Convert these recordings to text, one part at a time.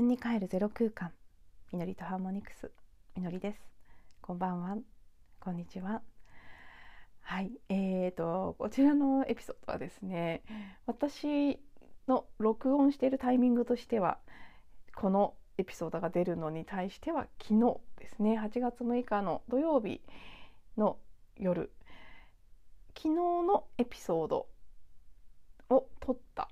分に帰るゼロ空間。みのりとハーモニクス。みのりです。こんばんは。こんにちは。はい。えーとこちらのエピソードはですね私の録音しているタイミングとしてはこのエピソードが出るのに対しては昨日ですね。8月6日の土曜日の夜。昨日のエピソードを撮った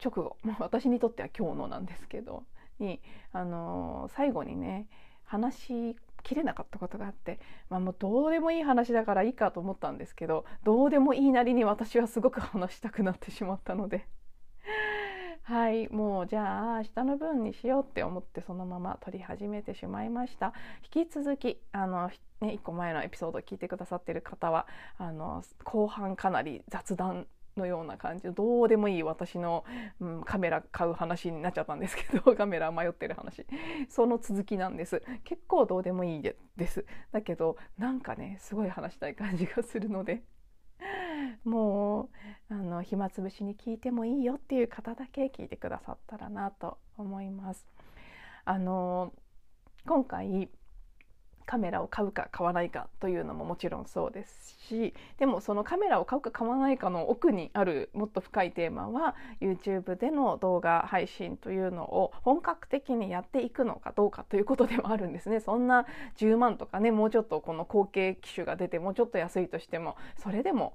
直後。私にとっては今日のなんですけど。に、あの、最後にね話しきれなかったことがあって、まあ、もうどうでもいい話だからいいかと思ったんですけどどうでもいいなりに私はすごく話したくなってしまったので。はいもうじゃあ明日の分にしようって思ってそのまま撮り始めてしまいました。引き続きあの、ね、1個前のエピソードを聞いてくださってる方はあの後半かなり雑談のような感じのどうでもいい私の、うん、カメラ買う話になっちゃったんですけど カメラ迷ってる話。その続きなんです。結構どうでもいいです。だけどなんかねすごい話したい感じがするので。もうあの暇つぶしに聞いてもいいよっていう方だけ聞いてくださったらなと思います。あの今回カメラを買うか買わないかというのももちろんそうですしでもそのカメラを買うか買わないかの奥にあるもっと深いテーマは YouTube での動画配信というのを本格的にやっていくのかどうかということではあるんですね。そんな10万とかねもうちょっとこの後継機種が出てもうちょっと安いとしてもそれでも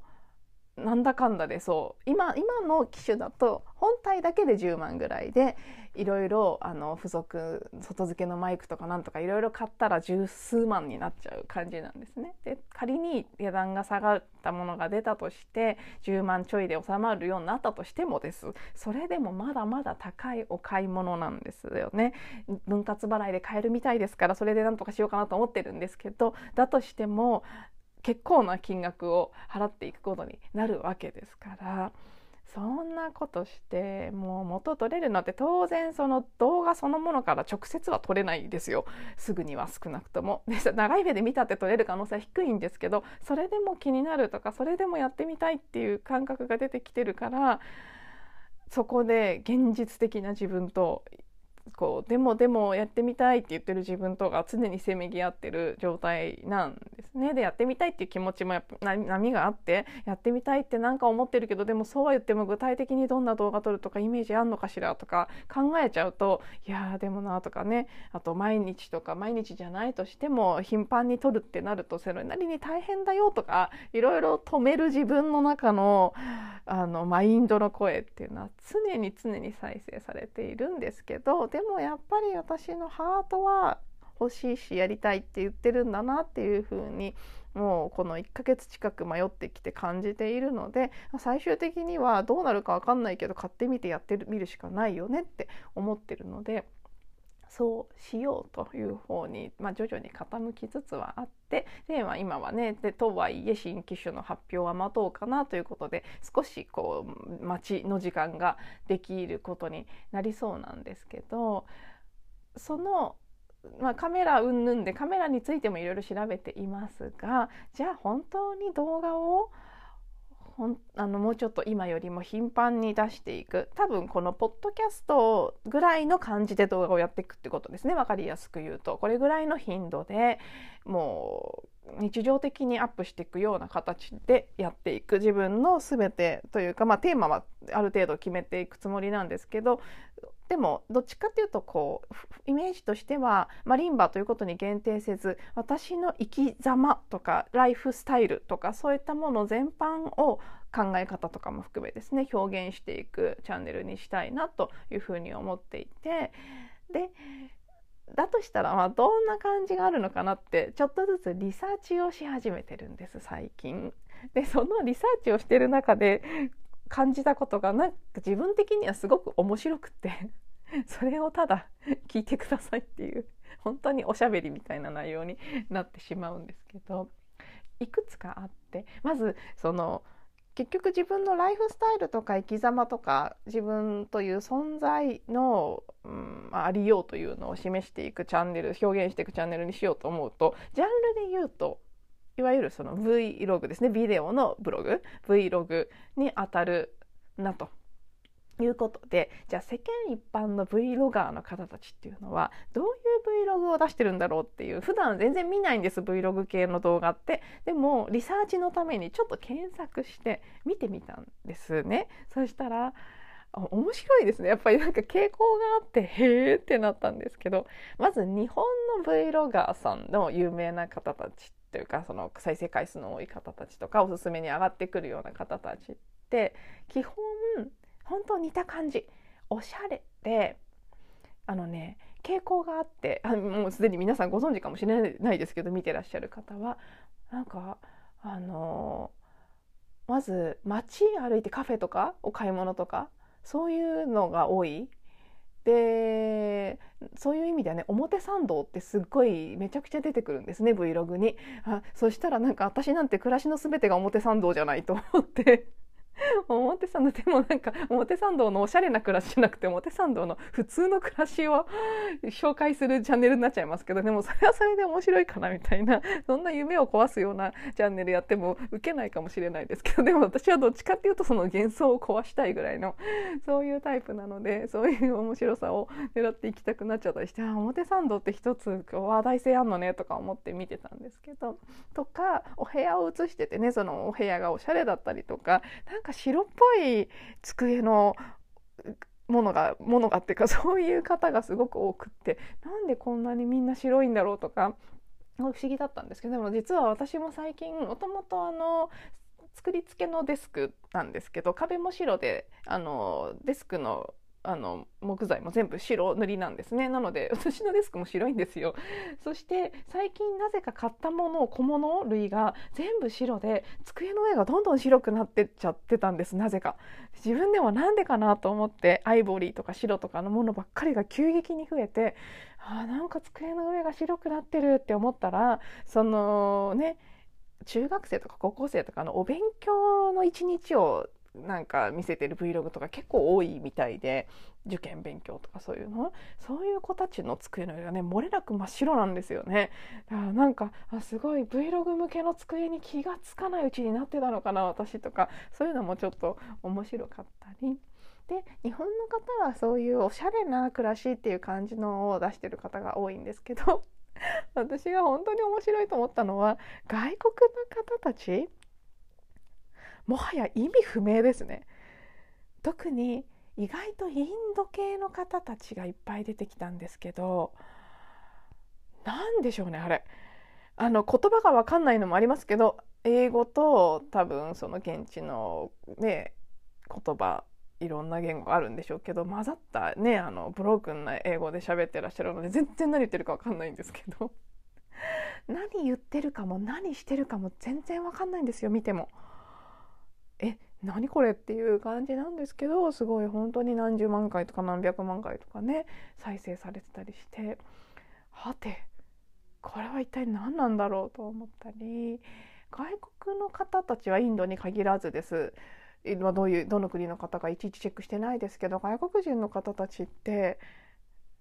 なんだかんだでそう今今の機種だと本体だけで10万ぐらいでいろいろ付属外付けのマイクとかなんとかいろいろ買ったら十数万になっちゃう感じなんですね。で仮に値段が下がったものが出たとして10万ちょいで収まるようになったとしてもですそれでもまだまだ高いお買い物なんですよね。分割払いで買えるみたいですからそれでなんとかしようかなと思ってるんですけどだとしても結構な金額を払っていくことになるわけですからそんなことしてもう元取れるのって当然その動画そのものから直接は取れないですよ。すぐには少なくとも。で長い目で見たって取れる可能性は低いんですけどそれでも気になるとかそれでもやってみたいっていう感覚が出てきてるからそこで現実的な自分とこうでもでもやってみたいって言ってる自分とが常にせめぎ合ってる状態なんですね。でやってみたいっていう気持ちもやっぱ波があってやってみたいって何か思ってるけどでもそうは言っても具体的にどんな動画撮るとかイメージあんのかしらとか考えちゃうといやでもなとかねあと毎日とか毎日じゃないとしても頻繁に撮るってなるとそれなりに大変だよとかいろいろ止める自分の中のあのマインドの声っていうのは常に常に再生されているんですけどでもやっぱり私のハートは欲しいしやりたいって言ってるんだなっていう風にもうこの1ヶ月近く迷ってきて感じているので最終的にはどうなるか分かんないけど買ってみてやってみるしかないよねって思ってるのでそうしようという方に、まあ、徐々に傾きつつはあってで、まあ、今はねでとはいえ新機種の発表は待とうかなということで少しこう待ちの時間ができることになりそうなんですけどそのまあ、カメラ云々でカメラについてもいろいろ調べていますがじゃあ本当に動画をほんあのもうちょっと今よりも頻繁に出していく。多分このポッドキャストぐらいの感じで動画をやっていくってことですね。分かりやすく言うと。これぐらいの頻度でもう日常的にアップしていくような形でやっていく。自分の全てというか、まあ、テーマはある程度決めていくつもりなんですけどでもどっちかっていうとこうイメージとしてはマリンバということに限定せず私の生き様とかライフスタイルとかそういったもの全般を考え方とかも含めですね表現していくチャンネルにしたいなというふうに思っていてでだとしたらまあどんな感じがあるのかなってちょっとずつリサーチをし始めてるんです最近。でそのリサーチをしてる中で感じたことがなんか自分的にはすごく面白くて それをただ 聞いてくださいっていう本当におしゃべりみたいな内容になってしまうんですけどいくつかあってまずその結局自分のライフスタイルとか生き様とか自分という存在の、うん、ありようというのを示していくチャンネル表現していくチャンネルにしようと思うとジャンルで言うといわゆるその Vlog ですね。ビデオのブログ。Vlog に当たるなということで。じゃあ世間一般の Vlogger の方たちっていうのはどういう Vlog を出してるんだろうっていう普段全然見ないんです Vlog 系の動画って。でもリサーチのためにちょっと検索して見てみたんですね。そしたら面白いですね。やっぱりなんか傾向があってへえってなったんですけど。まず日本の Vlogger さんの有名な方たちというかその再生回数の多い方たちとかおすすめに上がってくるような方たちって基本本当似た感じ。おしゃれであのね傾向があってあもうすでに皆さんご存知かもしれないですけど見てらっしゃる方はなんかあのまず街歩いてカフェとかお買い物とかそういうのが多い。でそういう意味ではね表参道ってすっごいめちゃくちゃ出てくるんですね Vlog に。あそしたらなんか私なんて暮らしの全てが表参道じゃないと思って。表参道でもなんか表参道のおしゃれな暮らしじゃなくて表参道の普通の暮らしを 紹介するチャンネルになっちゃいますけどでもそれはそれで面白いかなみたいな。そんな夢を壊すようなチャンネルやっても受けないかもしれないですけどでも私はどっちかっていうとその幻想を壊したいぐらいのそういうタイプなのでそういう面白さを狙っていきたくなっちゃったりして表参道って一つ話題性あんのねとか思って見てたんですけどとかお部屋を映しててねそのお部屋がおしゃれだったりとかなんか白っぽい机のものがものがっていうかそういう方がすごく多くってなんでこんなにみんな白いんだろうとか不思議だったんですけどでも実は私も最近もともとあの作り付けのデスクなんですけど壁も白であのデスクのあの木材も全部白塗りなんですね。なので 私のデスクも白いんですよ。そして最近なぜか買ったもの小物類が全部白で机の上がどんどん白くなってっちゃってたんです。なぜか。自分でもなんでかなと思ってアイボリーとか白とかのものばっかりが急激に増えてあなんか机の上が白くなってるって思ったらそのね中学生とか高校生とかのお勉強の一日をなんか見せてる Vlog とか結構多いみたいで受験勉強とかそういうの？そういう子たちの机の上がね漏れなく真っ白なんですよね。だからなんかあすごい Vlog 向けの机に気が付かないうちになってたのかな私とか。そういうのもちょっと面白かったり。で日本の方はそういうおしゃれな暮らしっていう感じのを出してる方が多いんですけど私が本当に面白いと思ったのは外国の方たちもはや意味不明ですね特に意外とインド系の方たちがいっぱい出てきたんですけど何でしょうねあれあの言葉が分かんないのもありますけど英語と多分その現地のね言葉いろんな言語あるんでしょうけど混ざったねあのブロークンな英語で喋ってらっしゃるので全然何言ってるか分かんないんですけど 何言ってるかも何してるかも全然分かんないんですよ見ても。え何これっていう感じなんですけどすごい本当に何十万回とか何百万回とかね再生されてたりしてはてこれは一体何なんだろうと思ったり外国の方たちはインドに限らずです。どういうどの国の方かいちいちチェックしてないですけど外国人の方たちって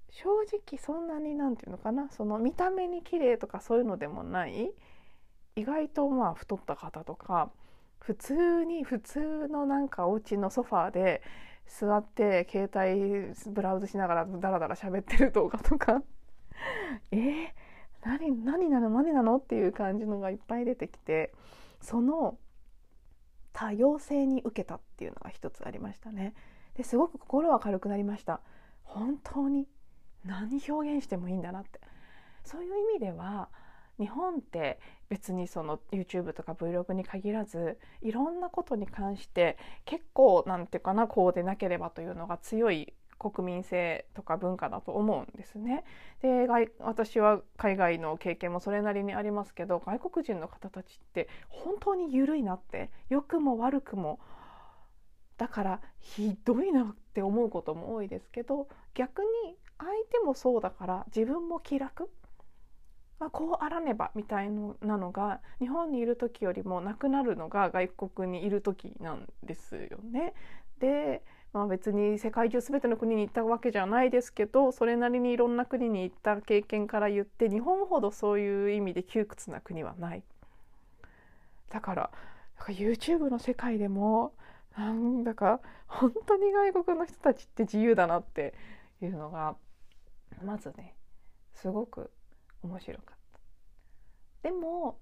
正直そんなに何て言うのかなその見た目に綺麗とかそういうのでもない意外とまあ太った方とか普通に普通のなんかお家のソファーで座って携帯ブラウズしながらダラダラ喋ってる動画とか えー、何何なの何なのっていう感じのがいっぱい出てきてその多様性に受けたっていうのが一つありましたね。ですごく心は軽くなりました。本当に何表現してもいいんだなってそういう意味では日本って別にその YouTube とか Vlog に限らずいろんなことに関して結構なんていうかなこうでなければというのが強い国民性とか文化だと思うんですね。で私は海外の経験もそれなりにありますけど外国人の方たちって本当に緩いなって良くも悪くもだからひどいなって思うことも多いですけど逆に相手もそうだから自分も気楽あこうあらねばみたいなのが日本にいる時よりもなくなるのが外国にいる時なんですよね。で、まあ、別に世界中全ての国に行ったわけじゃないですけどそれなりにいろんな国に行った経験から言って日本ほどそういう意味で窮屈な国はない。だから YouTube の世界でもなんだか本当に外国の人たちって自由だなっていうのがまずねすごく面白かった。でも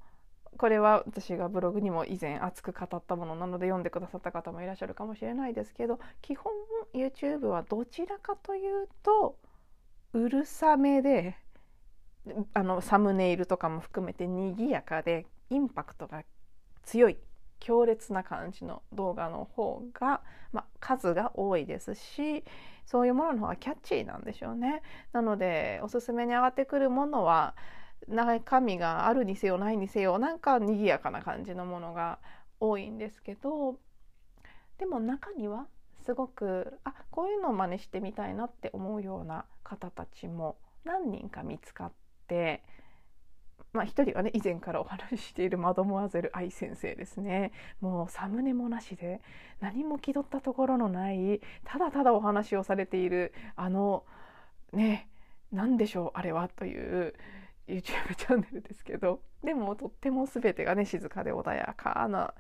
これは私がブログにも以前熱く語ったものなので読んでくださった方もいらっしゃるかもしれないですけど基本 YouTube はどちらかというとうるさめであのサムネイルとかも含めて賑やかでインパクトが強い強烈な感じの動画の方が、まあ、数が多いですしそういうものの方がキャッチーなんでしょうね。なのでおすすめに上がってくるものは中身があるにせよないにせよなんか賑やかな感じのものが多いんですけどでも中にはすごくあこういうのを真似してみたいなって思うような方たちも何人か見つかってまあ一人はね以前からお話ししているマドモアゼル愛先生ですね。もうサムネもなしで何も気取ったところのないただただお話をされているあのね何でしょうあれはという YouTube チャンネルですけどでもとっても全てがね静かで穏やかな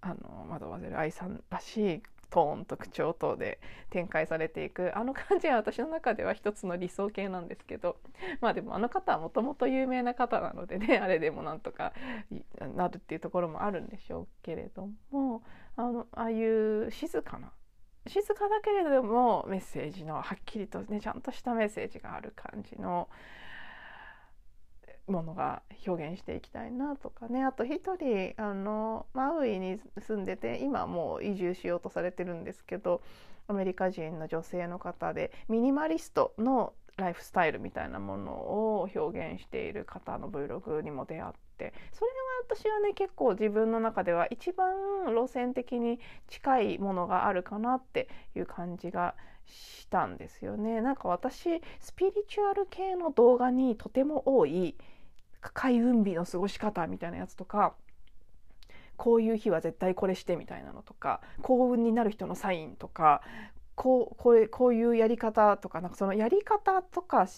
あのマドマゼル愛さんらしいトーンと口調等で展開されていくあの感じは私の中では一つの理想形なんですけどまあでもあの方はもともと有名な方なのでね あれでもなんとかなるっていうところもあるんでしょうけれどもあのああいう静かな静かだけれどもメッセージのはっきりとねちゃんとしたメッセージがある感じのものが表現していきたいなとかねあと一人あのマウイに住んでて今もう移住しようとされてるんですけどアメリカ人の女性の方でミニマリストのライフスタイルみたいなものを表現している方の Vlog にも出会ってそれが私はね結構自分の中では一番路線的に近いものがあるかなっていう感じがしたんですよね。なんか私スピリチュアル系の動画にとても多い開運日の過ごし方みたいなやつとかこういう日は絶対これしてみたいなのとか幸運になる人のサインとかこうこれこういうやり方とかなんかそのやり方とか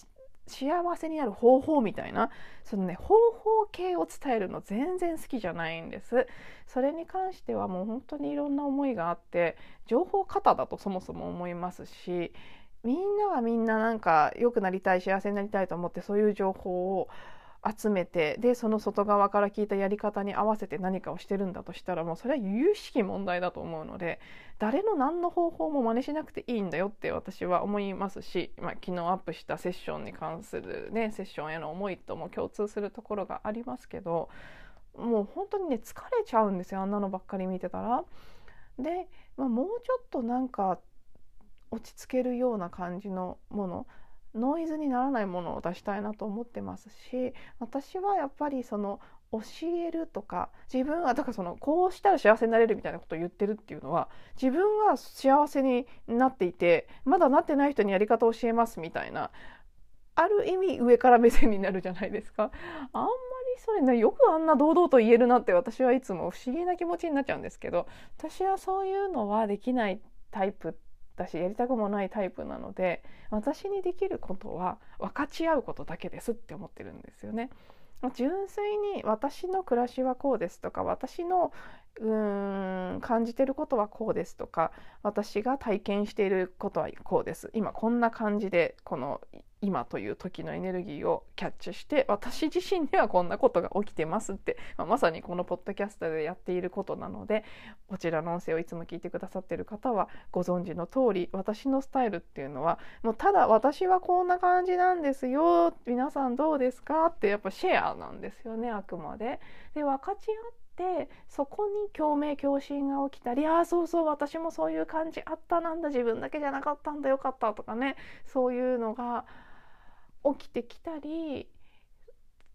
幸せになる方法みたいなそのね方法系を伝えるの全然好きじゃないんです。それに関してはもう本当にいろんな思いがあって情報過多だとそもそも思いますしみんながみんななんか良くなりたい幸せになりたいと思ってそういう情報を集めてでその外側から聞いたやり方に合わせて何かをしてるんだとしたらもうそれは由々しき問題だと思うので誰の何の方法も真似しなくていいんだよって私は思いますし、まあ、昨日アップしたセッションに関するねセッションへの思いとも共通するところがありますけどもう本当にね疲れちゃうんですよあんなのばっかり見てたら。で、まあ、もうちょっとなんか落ち着けるような感じのものノイズにならないものを出したいなと思ってますし私はやっぱりその教えるとか自分はだからそのこうしたら幸せになれるみたいなことを言ってるっていうのは自分は幸せになっていてまだなってない人にやり方を教えますみたいなある意味上から目線になるじゃないですか。あんまりそれねよくあんな堂々と言えるなって私はいつも不思議な気持ちになっちゃうんですけど私はそういうのはできないタイプだしやりたくもないタイプなので私にできることは分かち合うことだけですって思ってるんですよね。純粋に私の暮らしはこうですとか私のうーん感じてることはこうですとか私が体験していることはこうです今こんな感じでこの今という時のエネルギーをキャッチして私自身ではこんなことが起きてますって、まあ、まさにこのポッドキャストでやっていることなのでこちらの音声をいつも聞いてくださっている方はご存知の通り私のスタイルっていうのはもうただ私はこんな感じなんですよ皆さんどうですかってやっぱシェアなんですよねあくまで。で分かち合ってそこに共鳴共振が起きたりああそうそう私もそういう感じあったなんだ自分だけじゃなかったんだよかったとかねそういうのが起きてきたり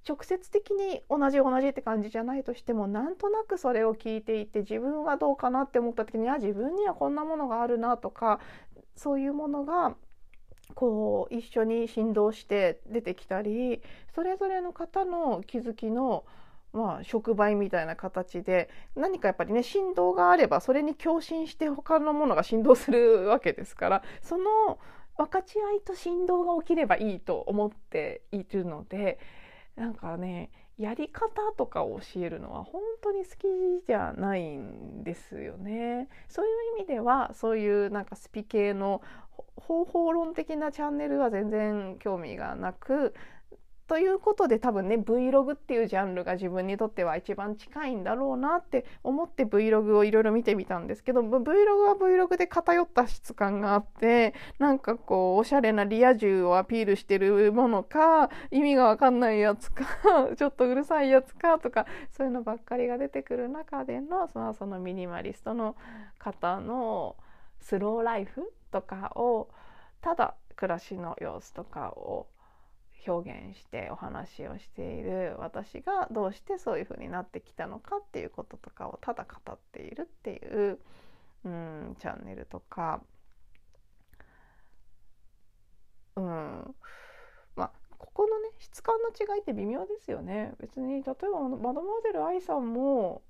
直接的に同じ同じって感じじゃないとしてもなんとなくそれを聞いていて自分はどうかなって思った時にあ自分にはこんなものがあるなとかそういうものがこう一緒に振動して出てきたりそれぞれの方の気づきのまあ、触媒みたいな形で何かやっぱりね振動があればそれに共振して他のものが振動するわけですからその分かち合いと振動が起きればいいと思っているのでなんかねやり方とかを教えるのは本当に好きじゃないんですよね。そういう意味ではそういうなんかスピ系の方法論的なチャンネルは全然興味がなくということで多分ね Vlog っていうジャンルが自分にとっては一番近いんだろうなって思って Vlog をいろいろ見てみたんですけど Vlog は Vlog で偏った質感があってなんかこうおしゃれなリア充をアピールしてるものか意味がわかんないやつか ちょっとうるさいやつかとかそういうのばっかりが出てくる中でのそのそのミニマリストの方のスローライフとかをただ暮らしの様子とかを表現してお話をしている私がどうしてそういう風になってきたのかっていうこととかをただ語っているっていう、うん、チャンネルとか、うん、まあここのね質感の違いって微妙ですよね。別に例えばマドモアゼル愛さんも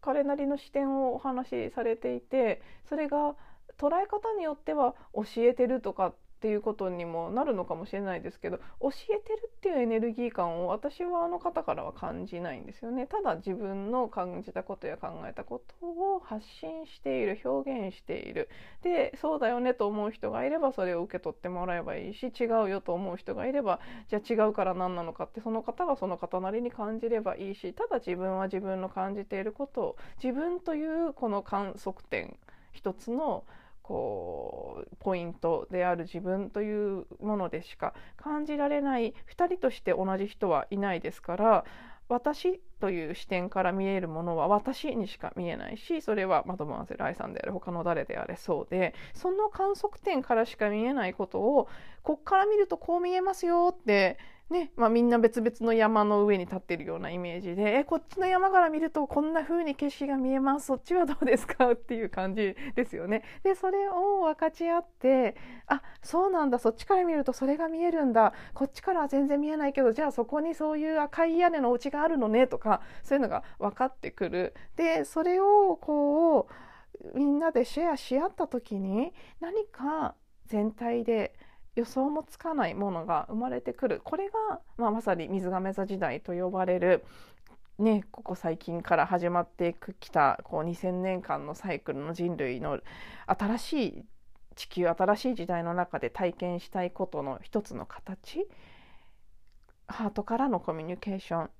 彼なりの視点をお話しされていてそれが捉え方によっては教えてるとかっていうことにもなるのかもしれないですけど教えてるっていうエネルギー感を私はあの方からは感じないんですよね。ただ自分の感じたことや考えたことを発信している表現している。でそうだよねと思う人がいればそれを受け取ってもらえばいいし違うよと思う人がいればじゃあ違うから何なのかってその方がその方なりに感じればいいしただ自分は自分の感じていることを自分というこの観測点一つのこうポイントである自分というものでしか感じられない。2人として同じ人はいないですから私という視点から見えるものは私にしか見えないしそれはマドモアゼル愛さんであれ他の誰であれそうでその観測点からしか見えないことをこっから見るとこう見えますよってねまあ、みんな別々の山の上に立ってるようなイメージでえこっちの山から見るとこんな風に景色が見えます。そっちはどうですか？っていう感じですよね。でそれを分かち合ってあそうなんだ。そっちから見るとそれが見えるんだ。こっちからは全然見えないけどじゃあそこにそういう赤い屋根のお家があるのね？とかそういうのが分かってくる。でそれをこうみんなでシェアし合った時に何か全体で予想もつかないものが生まれてくる。これが、まあ、まさに水亀座時代と呼ばれるね、ここ最近から始まってきたこう2000年間のサイクルの人類の新しい地球新しい時代の中で体験したいことの一つの形。ハートからのコミュニケーション。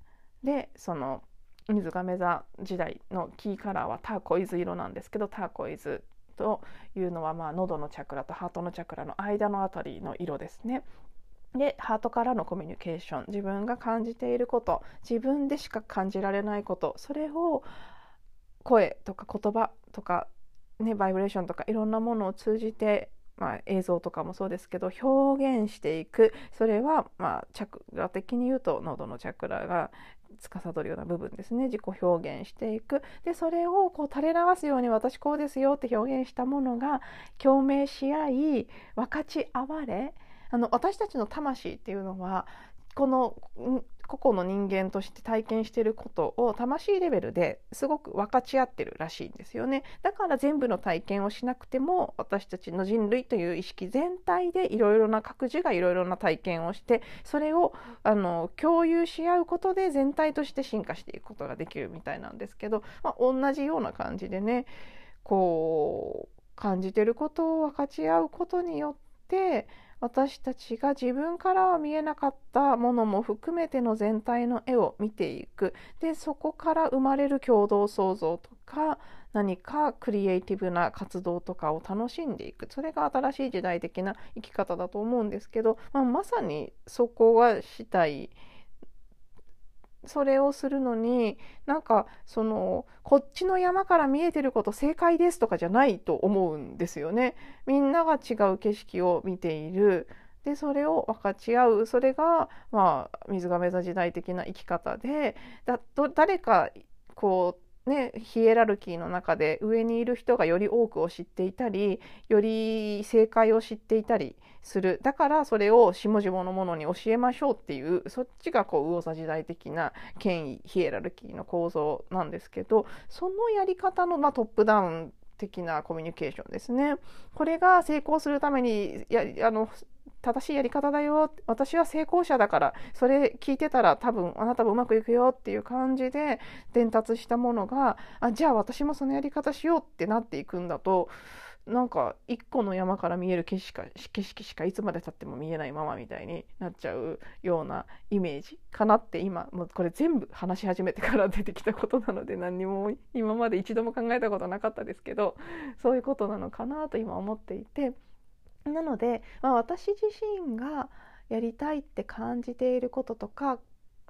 でその水亀座時代のキーカラーはターコイズ色なんですけどターコイズというのは、まあ、喉のチャクラとハートのチャクラの間のあたりの色ですね。でハートからのコミュニケーション自分が感じていること自分でしか感じられないことそれを声とか言葉とか、ね、バイブレーションとかいろんなものを通じて、まあ、映像とかもそうですけど表現していくそれは、まあ、チャクラ的に言うと喉のチャクラが司るような部分ですね。自己表現していく。でそれをこう垂れ流すように私こうですよって表現したものが共鳴し合い分かち合われあの私たちの魂っていうのはこの個々の人間として体験していることを魂レベルですごく分かち合ってるらしいんですよね。だから全部の体験をしなくても私たちの人類という意識全体でいろいろな各自がいろいろな体験をしてそれをあの共有し合うことで全体として進化していくことができるみたいなんですけど、まあ、同じような感じでねこう感じてることを分かち合うことによって私たちが自分からは見えなかったものも含めての全体の絵を見ていくでそこから生まれる共同創造とか何かクリエイティブな活動とかを楽しんでいくそれが新しい時代的な生き方だと思うんですけど、まあ、まさにそこがしたい。それをするのになんかそのこっちの山から見えてること正解ですとかじゃないと思うんですよね。みんなが違う景色を見ているでそれを分かち合うそれが、まあ、水亀座時代的な生き方でだ誰かこうね、ヒエラルキーの中で上にいる人がより多くを知っていたりより正解を知っていたりするだからそれを下々の者に教えましょうっていうそっちがこう魚座時代的な権威ヒエラルキーの構造なんですけどそのやり方の、まあ、トップダウン的なコミュニケーションですね。これが成功するためにやあの正しいやり方だよ。私は成功者だから。それ聞いてたら多分あなたもうまくいくよっていう感じで伝達したものがあじゃあ私もそのやり方しようってなっていくんだとなんか一個の山から見える景色か景色しかいつまでたっても見えないままみたいになっちゃうようなイメージかなって今もうこれ全部話し始めてから出てきたことなので何にも今まで一度も考えたことなかったですけどそういうことなのかなと今思っていてなので、まあ、私自身がやりたいって感じていることとか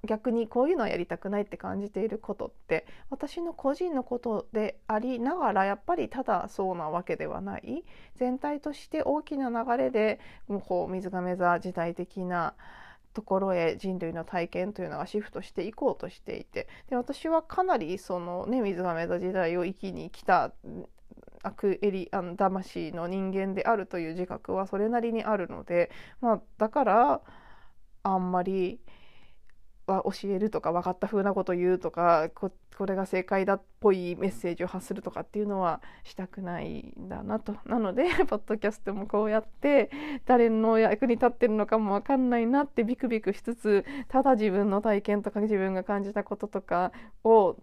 逆にこういうのはやりたくないって感じていることって私の個人のことでありながらやっぱりただそうなわけではない。全体として大きな流れでもうこう水亀座時代的なところへ人類の体験というのがシフトしていこうとしていてで私はかなりそのね水亀座時代を生きに来た悪エリあの魂の人間であるという自覚はそれなりにあるので、まあ、だからあんまりは教えるとか分かった風なこと言うとかこれが正解だっぽいメッセージを発するとかっていうのはしたくないんだなと。なので ポッドキャストもこうやって誰の役に立ってるのかも分かんないなってビクビクしつつただ自分の体験とか自分が感じたこととかを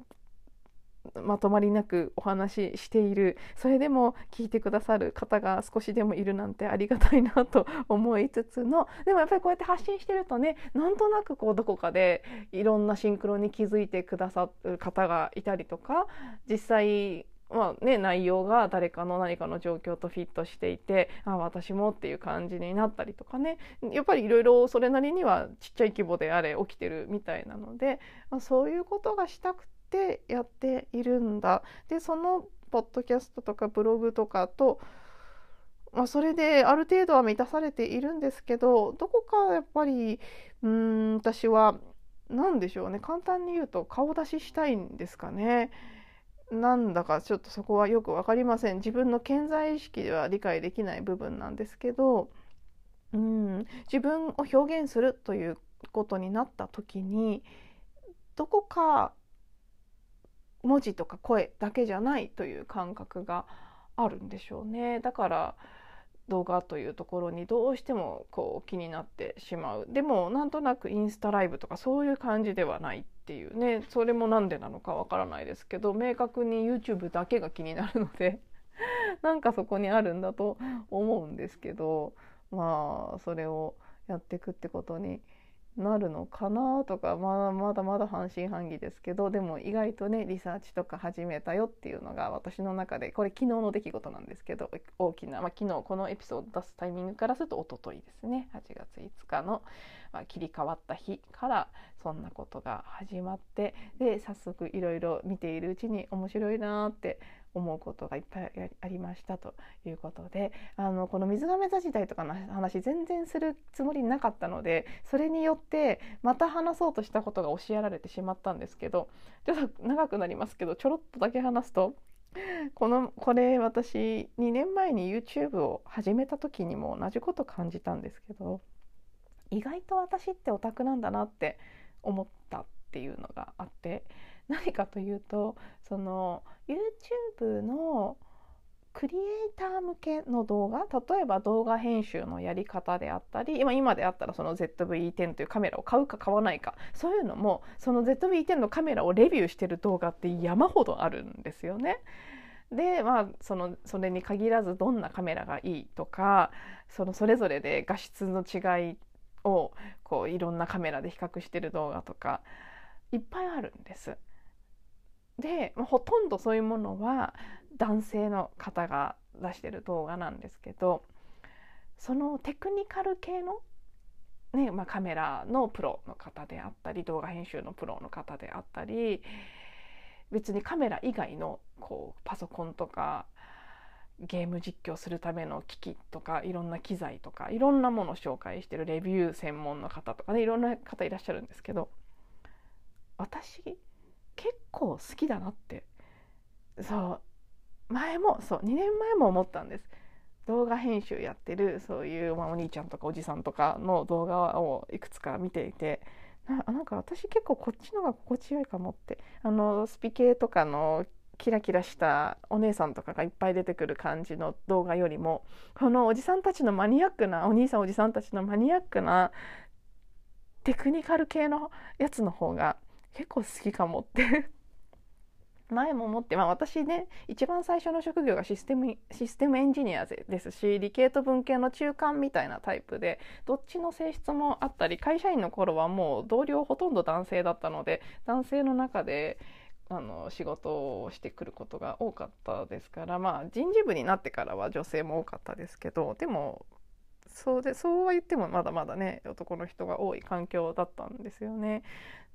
まとまりなくお話ししている。それでも聞いてくださる方が少しでもいるなんてありがたいなと思いつつの。でもやっぱりこうやって発信してるとねなんとなくこうどこかでいろんなシンクロに気づいてくださる方がいたりとか実際まあね、内容が誰かの何かの状況とフィットしていてあ私もっていう感じになったりとかね。やっぱりいろいろそれなりにはちっちゃい規模であれ起きてるみたいなので、まあ、そういうことがしたくてやっているんだ。でそのポッドキャストとかブログとかと、まあ、それである程度は満たされているんですけどどこかやっぱりうん私は何でしょうね。簡単に言うと顔出ししたいんですかね。なんだかちょっとそこはよく分かりません。自分の健在意識では理解できない部分なんですけどうん自分を表現するということになった時にどこか文字とか声だけじゃないという感覚があるんでしょうね。だから動画というところにどうしてもこう気になってしまう。でもなんとなくインスタライブとかそういう感じではないっていうね。それも何でなのかわからないですけど明確に YouTube だけが気になるので なんかそこにあるんだと思うんですけどまあそれをやっていくってことになるのかなとか、まだまだまだ半信半疑ですけどでも意外とねリサーチとか始めたよっていうのが私の中でこれ昨日の出来事なんですけど大きな、まあ、昨日このエピソード出すタイミングからすると一昨日ですね。8月5日の、まあ、切り替わった日からそんなことが始まってで早速いろいろ見ているうちに面白いなって思うことがいっぱいありましたということであのこの水亀座時代とかの話全然するつもりなかったのでそれによってまた話そうとしたことが教えられてしまったんですけどちょっと長くなりますけどちょろっとだけ話すと。このこれ私2年前に YouTube を始めた時にも同じこと感じたんですけど意外と私ってオタクなんだなって思ったっていうのがあって 何かというとその YouTube のクリエイター向けの動画例えば動画編集のやり方であったり今今であったらその ZV-10 というカメラを買うか買わないかそういうのもその ZV-10 のカメラをレビューしてる動画って山ほどあるんですよね。でまあそのそれに限らずどんなカメラがいいとかそのそれぞれで画質の違いをこういろんなカメラで比較してる動画とかいっぱいあるんです。で、ほとんどそういうものは男性の方が出してる動画なんですけどそのテクニカル系の、ねまあ、カメラのプロの方であったり動画編集のプロの方であったり別にカメラ以外のこうパソコンとかゲーム実況するための機器とかいろんな機材とかいろんなものを紹介してるレビュー専門の方とかねいろんな方いらっしゃるんですけど私結構好きだなって。そう。前もそう。2年前も思ったんです。動画編集やってるそういう、まあ、お兄ちゃんとかおじさんとかの動画をいくつか見ていて。ななんか私結構こっちのが心地よいかもって。あのスピ系とかのキラキラしたお姉さんとかがいっぱい出てくる感じの動画よりもこのおじさんたちのマニアックなお兄さんおじさんたちのマニアックなテクニカル系のやつの方が結構好きかもって 前も思って、まあ、私ね一番最初の職業がシステムシステムエンジニアですし理系と文系の中間みたいなタイプでどっちの性質もあったり会社員の頃はもう同僚ほとんど男性だったので男性の中であの仕事をしてくることが多かったですからまあ人事部になってからは女性も多かったですけどでもそうでそうは言ってもまだまだね男の人が多い環境だったんですよね。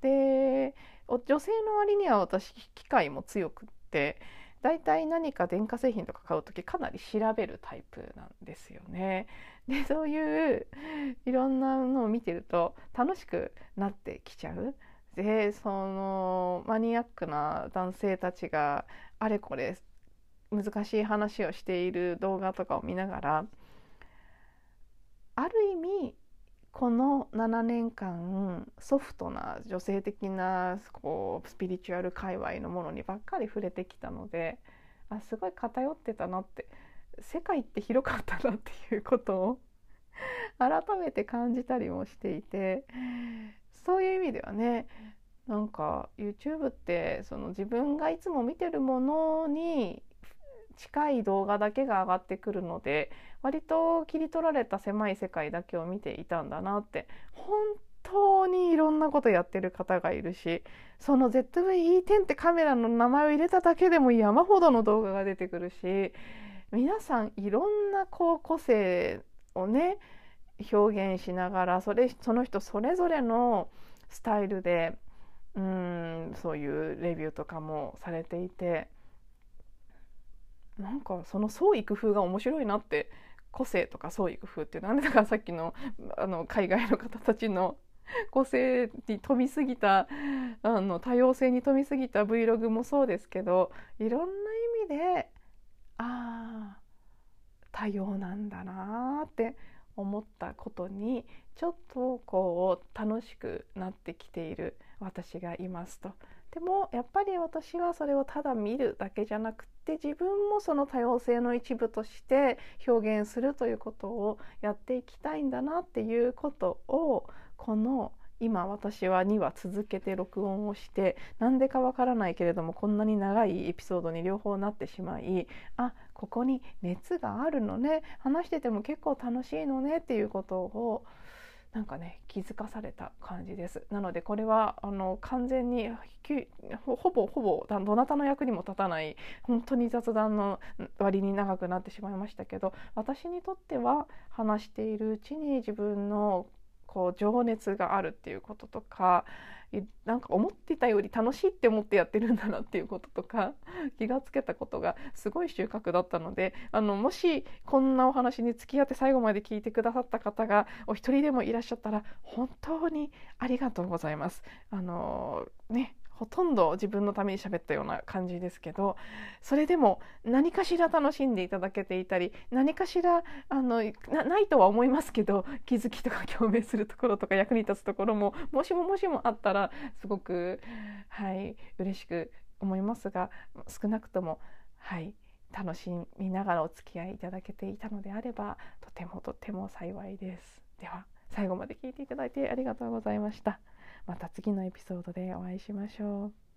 で女性の割には私機械も強くって大体何か電化製品とか買う時かなり調べるタイプなんですよね。でそういういろんなのを見てると楽しくなってきちゃう。でそのマニアックな男性たちがあれこれ難しい話をしている動画とかを見ながらある意味この7年間ソフトな女性的なこうスピリチュアル界隈のものにばっかり触れてきたのであすごい偏ってたなって世界って広かったなっていうことを 改めて感じたりもしていてそういう意味ではねなんか YouTube ってその自分がいつも見てるものに近い動画だけが上がってくるので割と切り取られた狭い世界だけを見ていたんだなって本当にいろんなことやってる方がいるしその ZV-E10 ってカメラの名前を入れただけでも山ほどの動画が出てくるし皆さんいろんなこう個性をね表現しながらそれその人それぞれのスタイルでうんそういうレビューとかもされていてなんかその創意工夫が面白いなって個性とか創意工夫ってなんでだからさっきのあの海外の方たちの個性に富みすぎたあの多様性に富みすぎた Vlog もそうですけどいろんな意味でああ多様なんだなって思ったことにちょっとこう楽しくなってきている私がいますと。でもやっぱり私はそれをただ見るだけじゃなくてて自分もその多様性の一部として表現するということをやっていきたいんだなっていうことをこの今私は2話続けて録音をしてなんでかわからないけれどもこんなに長いエピソードに両方なってしまいあここに熱があるのね話してても結構楽しいのねっていうことをなんかね気づかされた感じです。なのでこれはあの完全にほぼほぼどなたの役にも立たない本当に雑談の割に長くなってしまいましたけど私にとっては話しているうちに自分のこう情熱があるっていうこととかなんか思ってたより楽しいって思ってやってるんだなっていうこととか 気がつけたことがすごい収穫だったのであのもしこんなお話に付き合って最後まで聞いてくださった方がお一人でもいらっしゃったら本当にありがとうございます。あのねほとんど自分のために喋ったような感じですけどそれでも何かしら楽しんでいただけていたり何かしらあのないとは思いますけど気づきとか共鳴するところとか役に立つところももしももしもあったらすごくはい嬉しく思いますが少なくともはい楽しみながらお付き合いいただけていたのであればとてもとても幸いです。では最後まで聞いていただいてありがとうございました。また次のエピソードでお会いしましょう。